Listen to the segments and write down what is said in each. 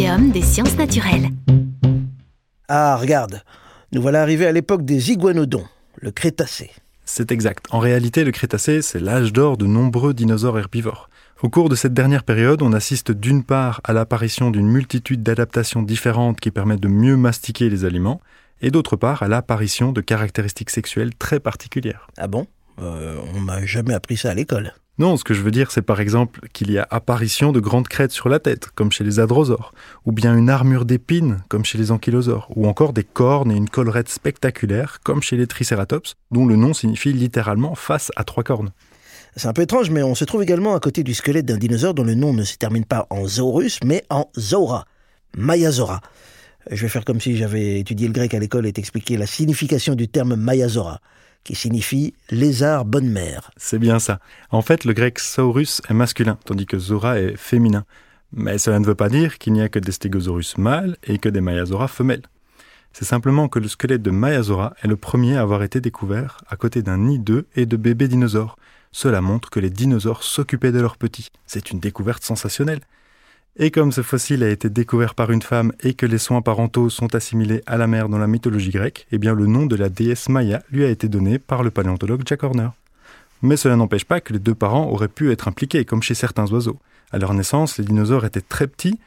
Muséum des sciences naturelles. Ah, regarde, nous voilà arrivés à l'époque des iguanodons, le Crétacé. C'est exact. En réalité, le Crétacé, c'est l'âge d'or de nombreux dinosaures herbivores. Au cours de cette dernière période, on assiste d'une part à l'apparition d'une multitude d'adaptations différentes qui permettent de mieux mastiquer les aliments, et d'autre part à l'apparition de caractéristiques sexuelles très particulières. Ah bon? Euh, On m'a jamais appris ça à l'école. Non, ce que je veux dire, c'est par exemple qu'il y a apparition de grandes crêtes sur la tête, comme chez les hadrosaures, ou bien une armure d'épines, comme chez les ankylosaures, ou encore des cornes et une collerette spectaculaire, comme chez les tricératops, dont le nom signifie littéralement face à trois cornes. C'est un peu étrange, mais on se trouve également à côté du squelette d'un dinosaure dont le nom ne se termine pas en Zaurus, mais en Zora, Mayazora. Je vais faire comme si j'avais étudié le grec à l'école et t'expliquer la signification du terme Mayazora, qui signifie lézard bonne mère. C'est bien ça. En fait, le grec Saurus est masculin, tandis que Zora est féminin. Mais cela ne veut pas dire qu'il n'y a que des stégosaurus mâles et que des Mayazora femelles. C'est simplement que le squelette de Mayazora est le premier à avoir été découvert à côté d'un nid d'œufs et de bébés dinosaures, cela montre que les dinosaures s'occupaient de leurs petits. C'est une découverte sensationnelle. Et comme ce fossile a été découvert par une femme et que les soins parentaux sont assimilés à la mère dans la mythologie grecque, eh bien le nom de la déesse Maya lui a été donné par le paléontologue Jack Horner. Mais cela n'empêche pas que les deux parents auraient pu être impliqués, comme chez certains oiseaux. À leur naissance, les dinosaures étaient très petits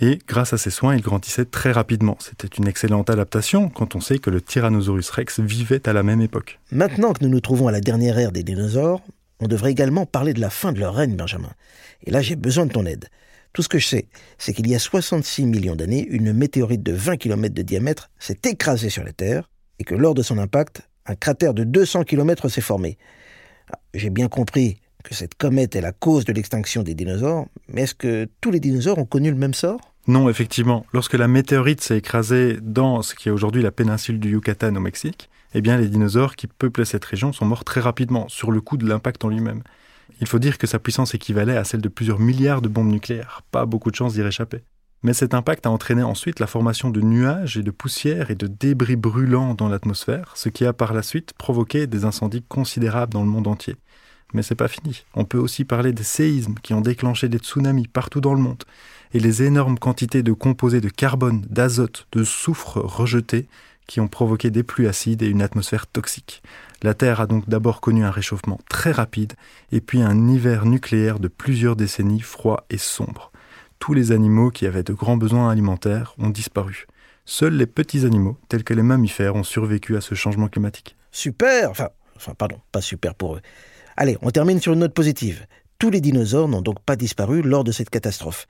et grâce à ces soins, ils grandissaient très rapidement. C'était une excellente adaptation quand on sait que le Tyrannosaurus rex vivait à la même époque. Maintenant que nous nous trouvons à la dernière ère des dinosaures, on devrait également parler de la fin de leur règne, Benjamin. Et là, j'ai besoin de ton aide. Tout ce que je sais, c'est qu'il y a 66 millions d'années, une météorite de 20 km de diamètre s'est écrasée sur la Terre et que lors de son impact, un cratère de 200 km s'est formé. Ah, j'ai bien compris que cette comète est la cause de l'extinction des dinosaures, mais est-ce que tous les dinosaures ont connu le même sort? Non, effectivement. Lorsque la météorite s'est écrasée dans ce qui est aujourd'hui la péninsule du Yucatan au Mexique, eh bien les dinosaures qui peuplaient cette région sont morts très rapidement, sur le coup de l'impact en lui-même. Il faut dire que sa puissance équivalait à celle de plusieurs milliards de bombes nucléaires, pas beaucoup de chances d'y réchapper. Mais cet impact a entraîné ensuite la formation de nuages et de poussières et de débris brûlants dans l'atmosphère, ce qui a par la suite provoqué des incendies considérables dans le monde entier. Mais c'est pas fini. On peut aussi parler des séismes qui ont déclenché des tsunamis partout dans le monde, et les énormes quantités de composés de carbone, d'azote, de soufre rejetés qui ont provoqué des pluies acides et une atmosphère toxique. La Terre a donc d'abord connu un réchauffement très rapide, et puis un hiver nucléaire de plusieurs décennies froid et sombre. Tous les animaux qui avaient de grands besoins alimentaires ont disparu. Seuls les petits animaux, tels que les mammifères, ont survécu à ce changement climatique. Super Enfin, enfin pardon, pas super pour eux. Allez, on termine sur une note positive. Tous les dinosaures n'ont donc pas disparu lors de cette catastrophe.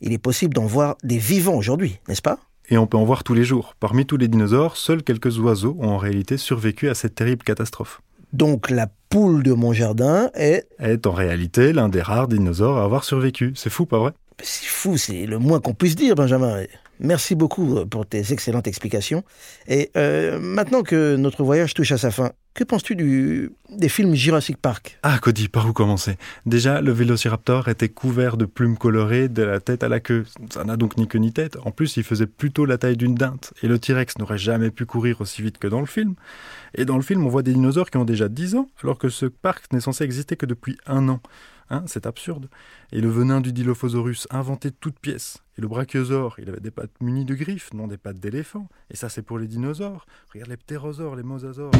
Il est possible d'en voir des vivants aujourd'hui, n'est-ce pas? Et on peut en voir tous les jours. Parmi tous les dinosaures, seuls quelques oiseaux ont en réalité survécu à cette terrible catastrophe. Donc la poule de mon jardin est... Est en réalité l'un des rares dinosaures à avoir survécu. C'est fou, pas vrai? C'est fou, c'est le moins qu'on puisse dire, Benjamin. Merci beaucoup euh, pour tes excellentes explications. Et euh, maintenant que notre voyage touche à sa fin, que penses-tu des films Jurassic Park? Ah, Cody, par où commencer? Déjà, le vélociraptor était couvert de plumes colorées de la tête à la queue. Ça n'a donc ni queue ni tête. En plus, il faisait plutôt la taille d'une dinde. Et le T-Rex n'aurait jamais pu courir aussi vite que dans le film. Et dans le film, on voit des dinosaures qui ont déjà 10 ans, alors que ce parc n'est censé exister que depuis un an. Hein, c'est absurde. Et le venin du Dilophosaurus inventé de toutes pièces. Et le brachiosaure, il avait des pattes munies de griffes, non des pattes d'éléphant. Et ça, c'est pour les dinosaures. Regarde les ptérosaures, les mosasaures.